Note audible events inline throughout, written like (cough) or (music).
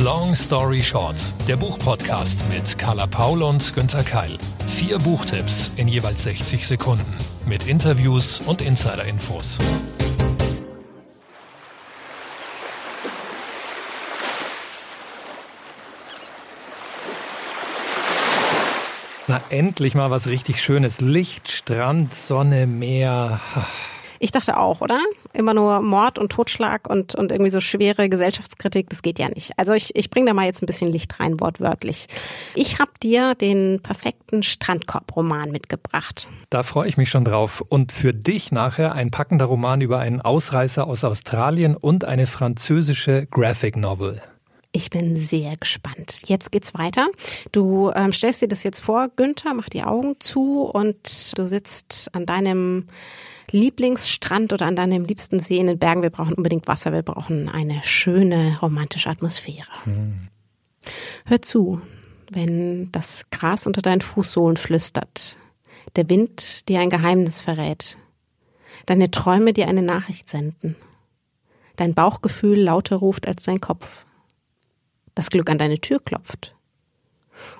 Long Story Short, der Buchpodcast mit Carla Paul und Günther Keil. Vier Buchtipps in jeweils 60 Sekunden mit Interviews und Insider-Infos. Na, endlich mal was richtig Schönes. Licht, Strand, Sonne, Meer. Ich dachte auch, oder? Immer nur Mord und Totschlag und, und irgendwie so schwere Gesellschaftskritik, das geht ja nicht. Also ich, ich bringe da mal jetzt ein bisschen Licht rein, wortwörtlich. Ich habe dir den perfekten Strandkorb-Roman mitgebracht. Da freue ich mich schon drauf. Und für dich nachher ein packender Roman über einen Ausreißer aus Australien und eine französische Graphic Novel. Ich bin sehr gespannt. Jetzt geht's weiter. Du ähm, stellst dir das jetzt vor, Günther, mach die Augen zu und du sitzt an deinem Lieblingsstrand oder an deinem liebsten See in den Bergen. Wir brauchen unbedingt Wasser, wir brauchen eine schöne romantische Atmosphäre. Hm. Hör zu, wenn das Gras unter deinen Fußsohlen flüstert, der Wind dir ein Geheimnis verrät, deine Träume dir eine Nachricht senden, dein Bauchgefühl lauter ruft als dein Kopf das Glück an deine Tür klopft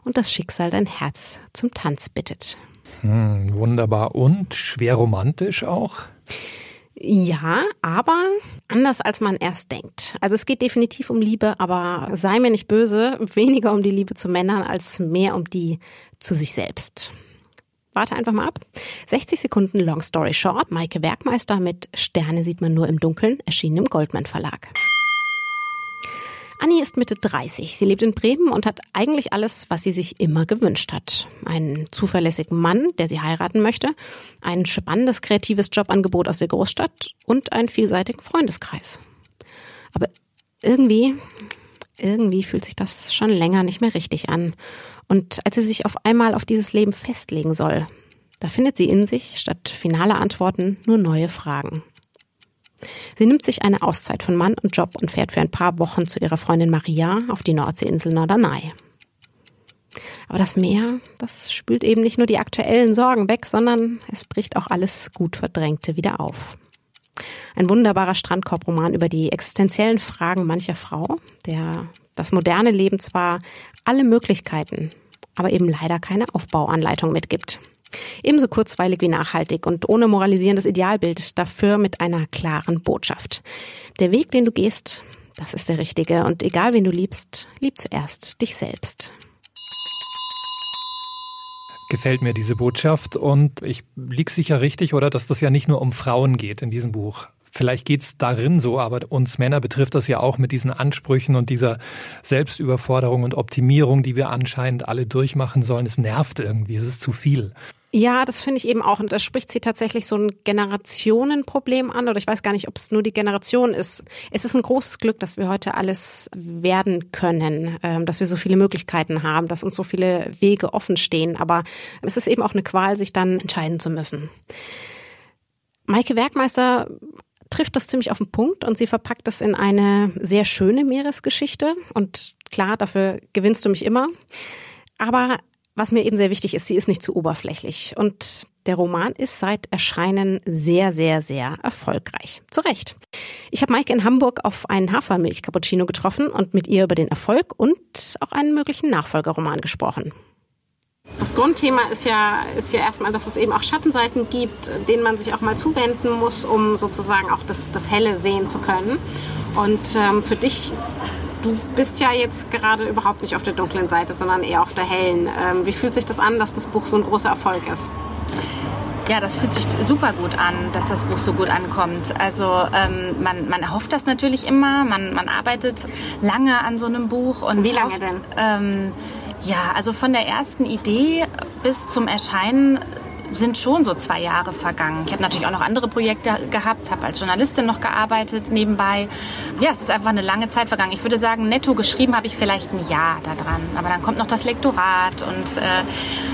und das Schicksal dein Herz zum Tanz bittet. Hm, wunderbar und schwer romantisch auch. Ja, aber anders als man erst denkt. Also es geht definitiv um Liebe, aber sei mir nicht böse, weniger um die Liebe zu Männern als mehr um die zu sich selbst. Warte einfach mal ab. 60 Sekunden Long Story Short. Maike Werkmeister mit Sterne sieht man nur im Dunkeln, erschienen im Goldman Verlag. Annie ist Mitte 30. Sie lebt in Bremen und hat eigentlich alles, was sie sich immer gewünscht hat. Einen zuverlässigen Mann, der sie heiraten möchte, ein spannendes kreatives Jobangebot aus der Großstadt und einen vielseitigen Freundeskreis. Aber irgendwie, irgendwie fühlt sich das schon länger nicht mehr richtig an. Und als sie sich auf einmal auf dieses Leben festlegen soll, da findet sie in sich statt finaler Antworten nur neue Fragen. Sie nimmt sich eine Auszeit von Mann und Job und fährt für ein paar Wochen zu ihrer Freundin Maria auf die Nordseeinsel Norderney. Aber das Meer, das spült eben nicht nur die aktuellen Sorgen weg, sondern es bricht auch alles gut Verdrängte wieder auf. Ein wunderbarer Strandkorbroman über die existenziellen Fragen mancher Frau, der das moderne Leben zwar alle Möglichkeiten, aber eben leider keine Aufbauanleitung mitgibt. Ebenso kurzweilig wie nachhaltig und ohne moralisierendes Idealbild, dafür mit einer klaren Botschaft. Der Weg, den du gehst, das ist der richtige und egal wen du liebst, lieb zuerst dich selbst. Gefällt mir diese Botschaft und ich lieg sicher richtig, oder, dass das ja nicht nur um Frauen geht in diesem Buch. Vielleicht geht's darin so, aber uns Männer betrifft das ja auch mit diesen Ansprüchen und dieser Selbstüberforderung und Optimierung, die wir anscheinend alle durchmachen sollen. Es nervt irgendwie, es ist zu viel. Ja, das finde ich eben auch. Und da spricht sie tatsächlich so ein Generationenproblem an. Oder ich weiß gar nicht, ob es nur die Generation ist. Es ist ein großes Glück, dass wir heute alles werden können, ähm, dass wir so viele Möglichkeiten haben, dass uns so viele Wege offen stehen. Aber es ist eben auch eine Qual, sich dann entscheiden zu müssen. Maike Werkmeister trifft das ziemlich auf den Punkt und sie verpackt das in eine sehr schöne Meeresgeschichte. Und klar, dafür gewinnst du mich immer. Aber was mir eben sehr wichtig ist, sie ist nicht zu oberflächlich. Und der Roman ist seit Erscheinen sehr, sehr, sehr erfolgreich. Zu Recht. Ich habe Maike in Hamburg auf einen Hafermilch-Cappuccino getroffen und mit ihr über den Erfolg und auch einen möglichen Nachfolgerroman gesprochen. Das Grundthema ist ja, ist ja erstmal, dass es eben auch Schattenseiten gibt, denen man sich auch mal zuwenden muss, um sozusagen auch das, das Helle sehen zu können. Und ähm, für dich, du bist ja jetzt gerade überhaupt nicht auf der dunklen Seite, sondern eher auf der hellen. Ähm, wie fühlt sich das an, dass das Buch so ein großer Erfolg ist? Ja, das fühlt sich super gut an, dass das Buch so gut ankommt. Also ähm, man, man erhofft das natürlich immer, man, man arbeitet lange an so einem Buch. Und Wie lange denn? Ähm, ja, also von der ersten Idee bis zum Erscheinen sind schon so zwei Jahre vergangen. Ich habe natürlich auch noch andere Projekte gehabt, habe als Journalistin noch gearbeitet nebenbei. Ja, es ist einfach eine lange Zeit vergangen. Ich würde sagen, netto geschrieben habe ich vielleicht ein Jahr daran. Aber dann kommt noch das Lektorat und äh,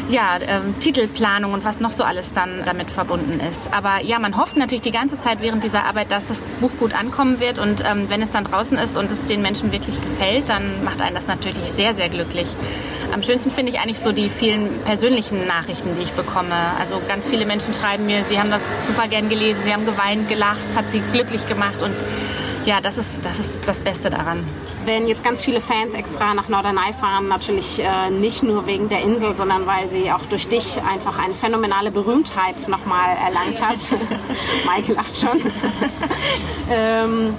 ja, äh, Titelplanung und was noch so alles dann damit verbunden ist. Aber ja, man hofft natürlich die ganze Zeit während dieser Arbeit, dass das Buch gut ankommen wird. Und ähm, wenn es dann draußen ist und es den Menschen wirklich gefällt, dann macht einen das natürlich sehr, sehr glücklich. Am schönsten finde ich eigentlich so die vielen persönlichen Nachrichten, die ich bekomme. Also ganz viele Menschen schreiben mir, sie haben das super gern gelesen, sie haben geweint, gelacht, es hat sie glücklich gemacht und ja, das ist das, ist das Beste daran. wenn jetzt ganz viele Fans extra nach Norderney fahren, natürlich äh, nicht nur wegen der Insel, sondern weil sie auch durch dich einfach eine phänomenale Berühmtheit nochmal erlangt hat. (laughs) Maike lacht schon. (laughs) ähm,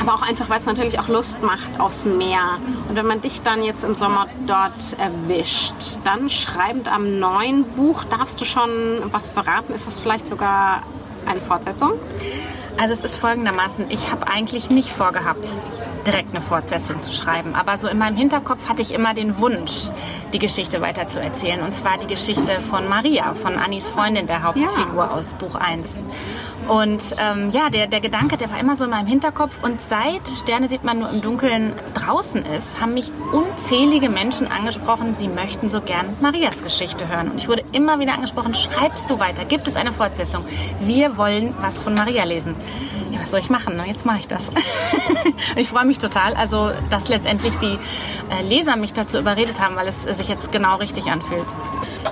aber auch einfach, weil es natürlich auch Lust macht aufs Meer. Und wenn man dich dann jetzt im Sommer dort erwischt, dann schreibend am neuen Buch, darfst du schon was verraten? Ist das vielleicht sogar eine Fortsetzung? Also es ist folgendermaßen, ich habe eigentlich nicht vorgehabt, direkt eine Fortsetzung zu schreiben. Aber so in meinem Hinterkopf hatte ich immer den Wunsch, die Geschichte weiter zu erzählen. Und zwar die Geschichte von Maria, von Annis Freundin, der Hauptfigur ja. aus Buch 1. Und ähm, ja, der, der Gedanke, der war immer so in meinem Hinterkopf. Und seit Sterne sieht man nur im Dunkeln draußen ist, haben mich unzählige Menschen angesprochen, sie möchten so gern Marias Geschichte hören. Und ich wurde immer wieder angesprochen, schreibst du weiter? Gibt es eine Fortsetzung? Wir wollen was von Maria lesen. Ja, was soll ich machen? Jetzt mache ich das. (laughs) ich freue mich total, also dass letztendlich die äh, Leser mich dazu überredet haben, weil es sich jetzt genau richtig anfühlt.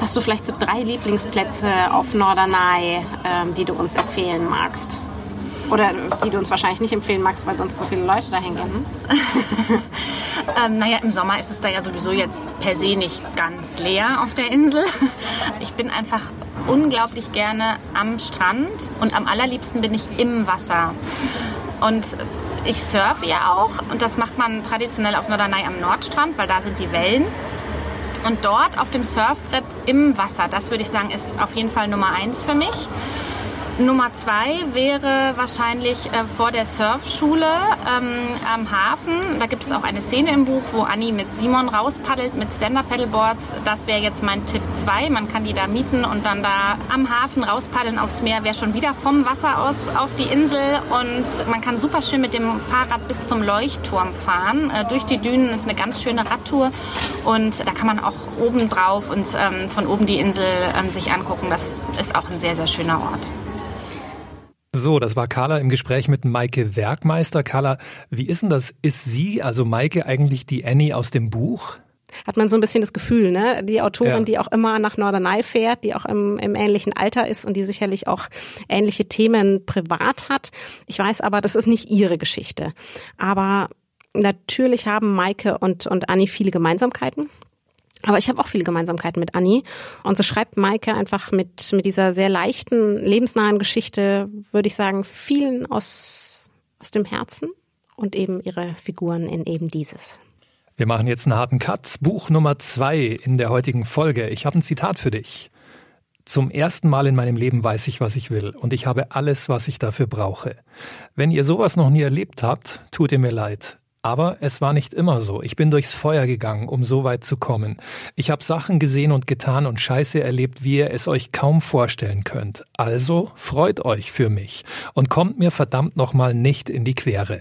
Hast du vielleicht so drei Lieblingsplätze auf Norderney, ähm, die du uns empfehlen magst? Oder die du uns wahrscheinlich nicht empfehlen magst, weil sonst so viele Leute da hängen. (laughs) ähm, naja, im Sommer ist es da ja sowieso jetzt per se nicht ganz leer auf der Insel. (laughs) Ich bin einfach unglaublich gerne am Strand und am allerliebsten bin ich im Wasser. Und ich surfe ja auch und das macht man traditionell auf Norderney am Nordstrand, weil da sind die Wellen. Und dort auf dem Surfbrett im Wasser, das würde ich sagen, ist auf jeden Fall Nummer eins für mich. Nummer zwei wäre wahrscheinlich äh, vor der Surfschule ähm, am Hafen. Da gibt es auch eine Szene im Buch, wo Annie mit Simon rauspaddelt mit Stand-Up-Paddleboards. Das wäre jetzt mein Tipp zwei. Man kann die da mieten und dann da am Hafen rauspaddeln aufs Meer. Wäre schon wieder vom Wasser aus auf die Insel und man kann super schön mit dem Fahrrad bis zum Leuchtturm fahren. Äh, durch die Dünen ist eine ganz schöne Radtour und da kann man auch oben drauf und ähm, von oben die Insel ähm, sich angucken. Das ist auch ein sehr, sehr schöner Ort. So, das war Carla im Gespräch mit Maike Werkmeister. Carla, wie ist denn das? Ist sie, also Maike, eigentlich die Annie aus dem Buch? Hat man so ein bisschen das Gefühl, ne? Die Autorin, ja. die auch immer nach Norderney fährt, die auch im, im ähnlichen Alter ist und die sicherlich auch ähnliche Themen privat hat. Ich weiß aber, das ist nicht ihre Geschichte. Aber natürlich haben Maike und, und Annie viele Gemeinsamkeiten. Aber ich habe auch viele Gemeinsamkeiten mit Anni. Und so schreibt Maike einfach mit, mit dieser sehr leichten, lebensnahen Geschichte, würde ich sagen, vielen aus, aus dem Herzen und eben ihre Figuren in eben dieses. Wir machen jetzt einen harten Cut. Buch Nummer zwei in der heutigen Folge. Ich habe ein Zitat für dich. Zum ersten Mal in meinem Leben weiß ich, was ich will und ich habe alles, was ich dafür brauche. Wenn ihr sowas noch nie erlebt habt, tut ihr mir leid. Aber es war nicht immer so. Ich bin durchs Feuer gegangen, um so weit zu kommen. Ich habe Sachen gesehen und getan und Scheiße erlebt, wie ihr es euch kaum vorstellen könnt. Also freut euch für mich und kommt mir verdammt nochmal nicht in die Quere.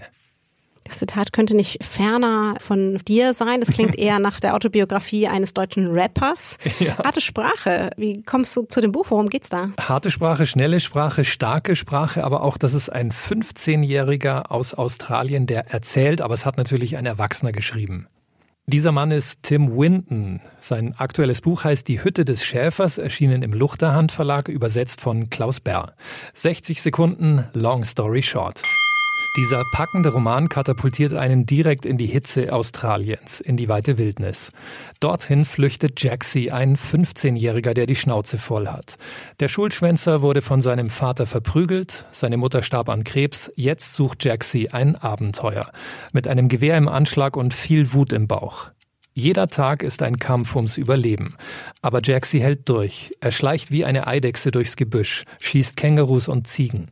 Das Zitat könnte nicht ferner von dir sein. Das klingt (laughs) eher nach der Autobiografie eines deutschen Rappers. Ja. Harte Sprache. Wie kommst du zu dem Buch? Worum geht's da? Harte Sprache, schnelle Sprache, starke Sprache, aber auch, dass es ein 15-Jähriger aus Australien, der erzählt, aber es hat natürlich ein Erwachsener geschrieben. Dieser Mann ist Tim Winton. Sein aktuelles Buch heißt Die Hütte des Schäfers, erschienen im Luchterhand Verlag, übersetzt von Klaus Bär. 60 Sekunden, Long Story Short. Dieser packende Roman katapultiert einen direkt in die Hitze Australiens, in die weite Wildnis. Dorthin flüchtet Jaxie, ein 15-Jähriger, der die Schnauze voll hat. Der Schulschwänzer wurde von seinem Vater verprügelt, seine Mutter starb an Krebs, jetzt sucht Jaxie ein Abenteuer. Mit einem Gewehr im Anschlag und viel Wut im Bauch. Jeder Tag ist ein Kampf ums Überleben. Aber Jaxi hält durch. Er schleicht wie eine Eidechse durchs Gebüsch, schießt Kängurus und Ziegen.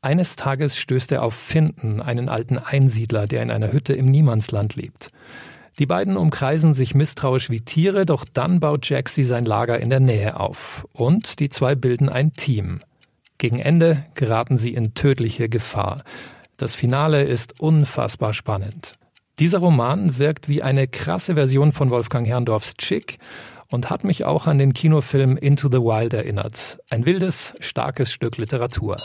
Eines Tages stößt er auf Finden, einen alten Einsiedler, der in einer Hütte im Niemandsland lebt. Die beiden umkreisen sich misstrauisch wie Tiere, doch dann baut Jaxi sein Lager in der Nähe auf. Und die zwei bilden ein Team. Gegen Ende geraten sie in tödliche Gefahr. Das Finale ist unfassbar spannend. Dieser Roman wirkt wie eine krasse Version von Wolfgang Herrndorfs Chick und hat mich auch an den Kinofilm Into the Wild erinnert. Ein wildes, starkes Stück Literatur.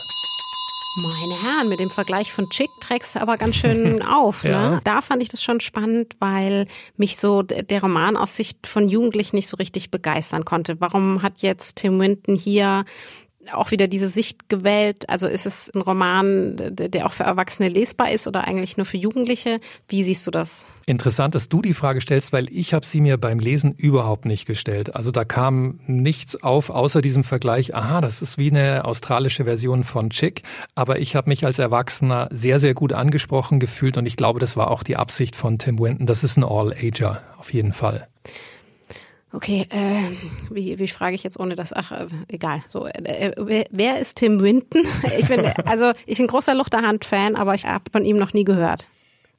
Meine Herren, mit dem Vergleich von Chick trägst du aber ganz schön (laughs) auf. Ne? ja. Da fand ich das schon spannend, weil mich so der Roman aus Sicht von Jugendlichen nicht so richtig begeistern konnte. Warum hat jetzt Tim Winton hier auch wieder diese Sicht gewählt? Also ist es ein Roman, der auch für Erwachsene lesbar ist oder eigentlich nur für Jugendliche? Wie siehst du das? Interessant, dass du die Frage stellst, weil ich habe sie mir beim Lesen überhaupt nicht gestellt. Also da kam nichts auf außer diesem Vergleich, aha, das ist wie eine australische Version von Chick, aber ich habe mich als Erwachsener sehr, sehr gut angesprochen gefühlt und ich glaube, das war auch die Absicht von Tim Winton. Das ist ein All-Ager, auf jeden Fall. Okay, äh, wie, wie frage ich jetzt ohne das? Ach, äh, egal. So, äh, wer, wer ist Tim Winton? (laughs) Ich bin also ich bin großer Luchterhand-Fan, aber ich habe von ihm noch nie gehört.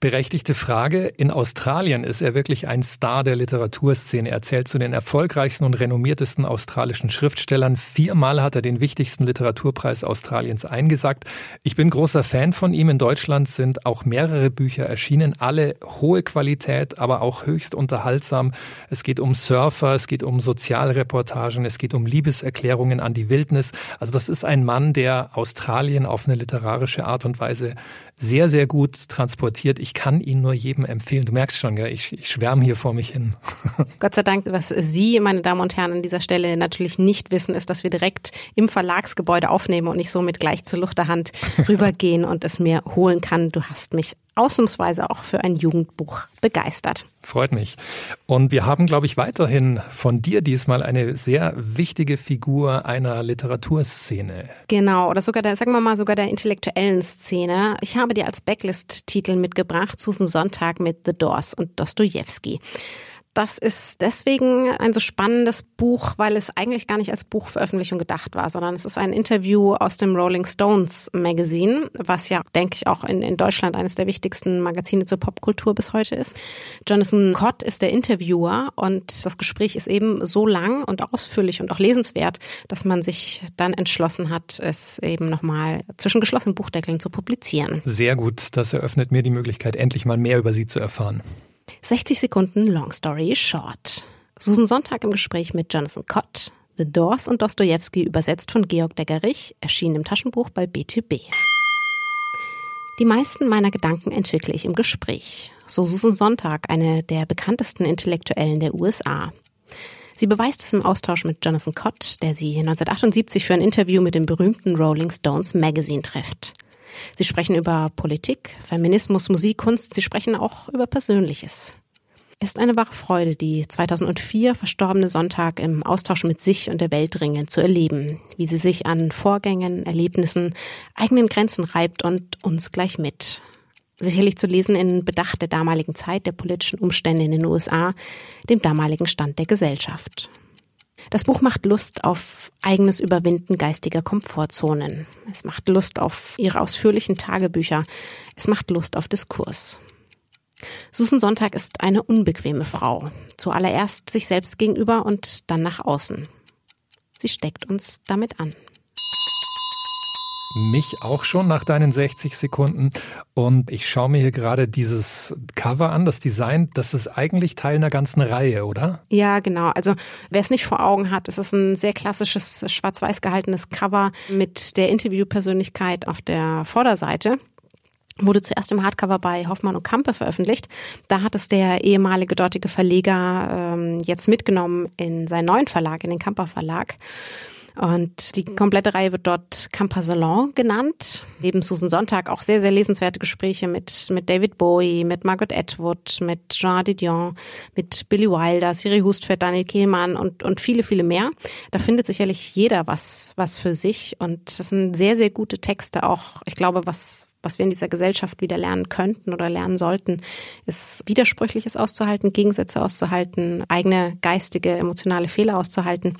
Berechtigte Frage. In Australien ist er wirklich ein Star der Literaturszene. Er zählt zu den erfolgreichsten und renommiertesten australischen Schriftstellern. Viermal hat er den wichtigsten Literaturpreis Australiens eingesagt. Ich bin großer Fan von ihm. In Deutschland sind auch mehrere Bücher erschienen. Alle hohe Qualität, aber auch höchst unterhaltsam. Es geht um Surfer, es geht um Sozialreportagen, es geht um Liebeserklärungen an die Wildnis. Also das ist ein Mann, der Australien auf eine literarische Art und Weise sehr, sehr gut transportiert. Ich kann ihn nur jedem empfehlen. Du merkst schon, gell? Ich, ich schwärme hier vor mich hin. (laughs) Gott sei Dank, was Sie, meine Damen und Herren, an dieser Stelle natürlich nicht wissen, ist, dass wir direkt im Verlagsgebäude aufnehmen und ich somit gleich zur Luchterhand (laughs) rübergehen und es mir holen kann. Du hast mich ausnahmsweise auch für ein Jugendbuch begeistert. Freut mich. Und wir haben, glaube ich, weiterhin von dir diesmal eine sehr wichtige Figur einer Literaturszene. Genau, oder sogar der, sagen wir mal, sogar der intellektuellen Szene. Ich habe dir als Backlist-Titel mitgebracht Susan Sonntag mit The Doors und Dostoevsky. Das ist deswegen ein so spannendes Buch, weil es eigentlich gar nicht als Buchveröffentlichung gedacht war, sondern es ist ein Interview aus dem Rolling Stones Magazine, was ja, denke ich, auch in, in Deutschland eines der wichtigsten Magazine zur Popkultur bis heute ist. Jonathan Cott ist der Interviewer und das Gespräch ist eben so lang und ausführlich und auch lesenswert, dass man sich dann entschlossen hat, es eben nochmal zwischen geschlossenen Buchdeckeln zu publizieren. Sehr gut, das eröffnet mir die Möglichkeit, endlich mal mehr über sie zu erfahren. 60 Sekunden Long Story Short. Susan Sonntag im Gespräch mit Jonathan Cott. The Doors und Dostoevsky übersetzt von Georg Deggerich, erschien im Taschenbuch bei BTB. Die meisten meiner Gedanken entwickle ich im Gespräch. So Susan Sonntag, eine der bekanntesten Intellektuellen der USA. Sie beweist es im Austausch mit Jonathan Cott, der sie 1978 für ein Interview mit dem berühmten Rolling Stones Magazine trifft. Sie sprechen über Politik, Feminismus, Musik, Kunst. Sie sprechen auch über Persönliches. Es ist eine wahre Freude, die 2004 verstorbene Sonntag im Austausch mit sich und der Welt dringend zu erleben, wie sie sich an Vorgängen, Erlebnissen, eigenen Grenzen reibt und uns gleich mit. Sicherlich zu lesen in Bedacht der damaligen Zeit, der politischen Umstände in den USA, dem damaligen Stand der Gesellschaft. Das Buch macht Lust auf eigenes Überwinden geistiger Komfortzonen. Es macht Lust auf ihre ausführlichen Tagebücher. Es macht Lust auf Diskurs. Susan Sonntag ist eine unbequeme Frau. Zuallererst sich selbst gegenüber und dann nach außen. Sie steckt uns damit an. Mich auch schon nach deinen 60 Sekunden. Und ich schaue mir hier gerade dieses Cover an, das Design. Das ist eigentlich Teil einer ganzen Reihe, oder? Ja, genau. Also wer es nicht vor Augen hat, es ist ein sehr klassisches schwarz-weiß gehaltenes Cover mit der Interviewpersönlichkeit auf der Vorderseite wurde zuerst im Hardcover bei Hoffmann und Kampe veröffentlicht. Da hat es der ehemalige dortige Verleger ähm, jetzt mitgenommen in seinen neuen Verlag, in den Kamper Verlag. Und die komplette Reihe wird dort Camper Salon genannt. Neben Susan Sonntag auch sehr, sehr lesenswerte Gespräche mit, mit David Bowie, mit Margaret Atwood, mit Jean Didion, mit Billy Wilder, Siri Hustvedt, Daniel Kehlmann und, und viele, viele mehr. Da findet sicherlich jeder was, was für sich. Und das sind sehr, sehr gute Texte auch. Ich glaube, was, was wir in dieser Gesellschaft wieder lernen könnten oder lernen sollten, ist Widersprüchliches auszuhalten, Gegensätze auszuhalten, eigene geistige, emotionale Fehler auszuhalten.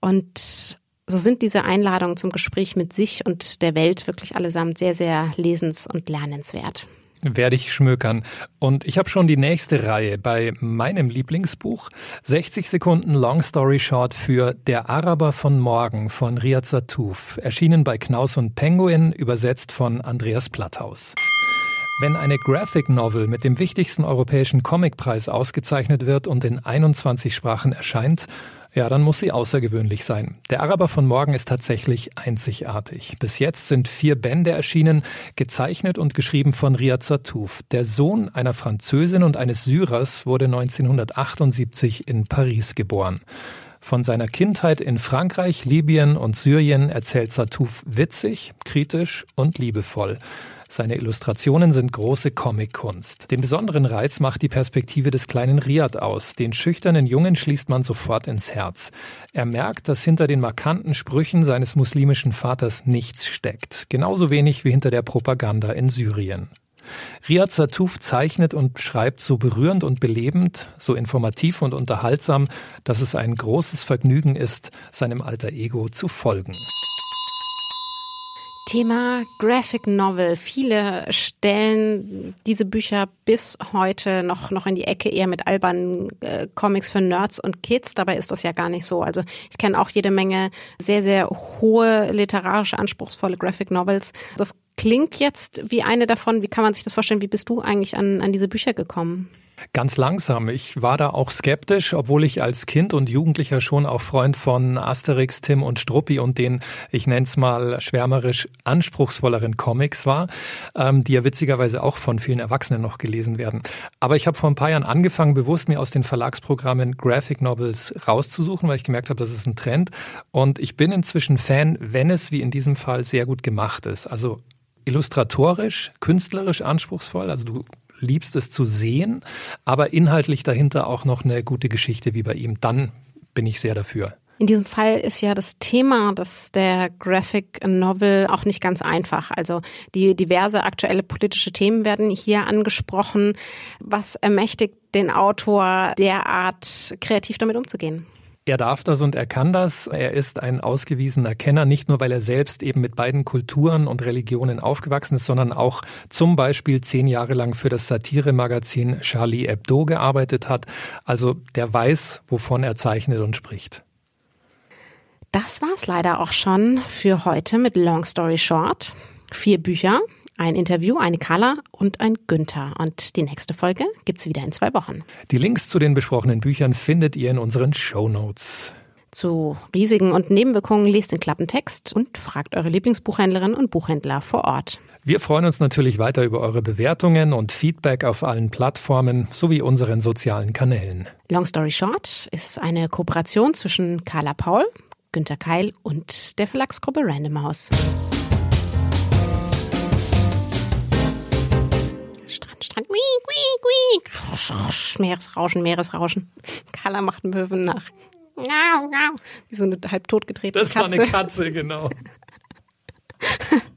Und so sind diese Einladungen zum Gespräch mit sich und der Welt wirklich allesamt sehr, sehr lesens- und lernenswert. Werde ich schmökern. Und ich habe schon die nächste Reihe bei meinem Lieblingsbuch. 60 Sekunden Long Story Short für Der Araber von Morgen von Riyad Sattouf. Erschienen bei Knaus und Penguin, übersetzt von Andreas Platthaus. Wenn eine Graphic Novel mit dem wichtigsten europäischen Comicpreis ausgezeichnet wird und in 21 Sprachen erscheint, ja, dann muss sie außergewöhnlich sein. Der Araber von morgen ist tatsächlich einzigartig. Bis jetzt sind vier Bände erschienen, gezeichnet und geschrieben von Riyad Sattouf. Der Sohn einer Französin und eines Syrers wurde 1978 in Paris geboren. Von seiner Kindheit in Frankreich, Libyen und Syrien erzählt Satouf witzig, kritisch und liebevoll. Seine Illustrationen sind große Comic-Kunst. Den besonderen Reiz macht die Perspektive des kleinen Riad aus. Den schüchternen Jungen schließt man sofort ins Herz. Er merkt, dass hinter den markanten Sprüchen seines muslimischen Vaters nichts steckt. Genauso wenig wie hinter der Propaganda in Syrien. Riyad Satouf zeichnet und schreibt so berührend und belebend, so informativ und unterhaltsam, dass es ein großes Vergnügen ist, seinem alter Ego zu folgen. Thema Graphic Novel. Viele stellen diese Bücher bis heute noch, noch in die Ecke eher mit albernen äh, Comics für Nerds und Kids. Dabei ist das ja gar nicht so. Also ich kenne auch jede Menge sehr, sehr hohe literarische, anspruchsvolle Graphic Novels. Das klingt jetzt wie eine davon. Wie kann man sich das vorstellen? Wie bist du eigentlich an, an diese Bücher gekommen? Ganz langsam. Ich war da auch skeptisch, obwohl ich als Kind und Jugendlicher schon auch Freund von Asterix, Tim und Struppi und den, ich nenne es mal schwärmerisch, anspruchsvolleren Comics war, ähm, die ja witzigerweise auch von vielen Erwachsenen noch gelesen werden. Aber ich habe vor ein paar Jahren angefangen, bewusst mir aus den Verlagsprogrammen Graphic Novels rauszusuchen, weil ich gemerkt habe, das ist ein Trend. Und ich bin inzwischen Fan, wenn es wie in diesem Fall sehr gut gemacht ist. Also illustratorisch, künstlerisch anspruchsvoll. Also du liebst es zu sehen, aber inhaltlich dahinter auch noch eine gute Geschichte wie bei ihm. Dann bin ich sehr dafür. In diesem Fall ist ja das Thema das der Graphic Novel auch nicht ganz einfach. Also die diverse aktuelle politische Themen werden hier angesprochen. Was ermächtigt den Autor derart kreativ damit umzugehen? Er darf das und er kann das. Er ist ein ausgewiesener Kenner, nicht nur weil er selbst eben mit beiden Kulturen und Religionen aufgewachsen ist, sondern auch zum Beispiel zehn Jahre lang für das Satiremagazin Charlie Hebdo gearbeitet hat. Also der weiß, wovon er zeichnet und spricht. Das war's leider auch schon für heute mit Long Story Short. Vier Bücher, ein Interview, eine Carla und ein Günther. Und die nächste Folge gibt's wieder in zwei Wochen. Die Links zu den besprochenen Büchern findet ihr in unseren Show Notes. Zu Risiken und Nebenwirkungen lest den Klappentext und fragt eure Lieblingsbuchhändlerin und Buchhändler vor Ort. Wir freuen uns natürlich weiter über eure Bewertungen und Feedback auf allen Plattformen sowie unseren sozialen Kanälen. Long Story Short ist eine Kooperation zwischen Carla Paul, Günter Keil und der Verlagsgruppe Random House. Strand. Quiek, quiek, quiek. Meeresrauschen, Meeresrauschen. (laughs) Carla macht Möwen nach. Wie so eine halb totgedrehte das Katze. Das war eine Katze, genau. (laughs)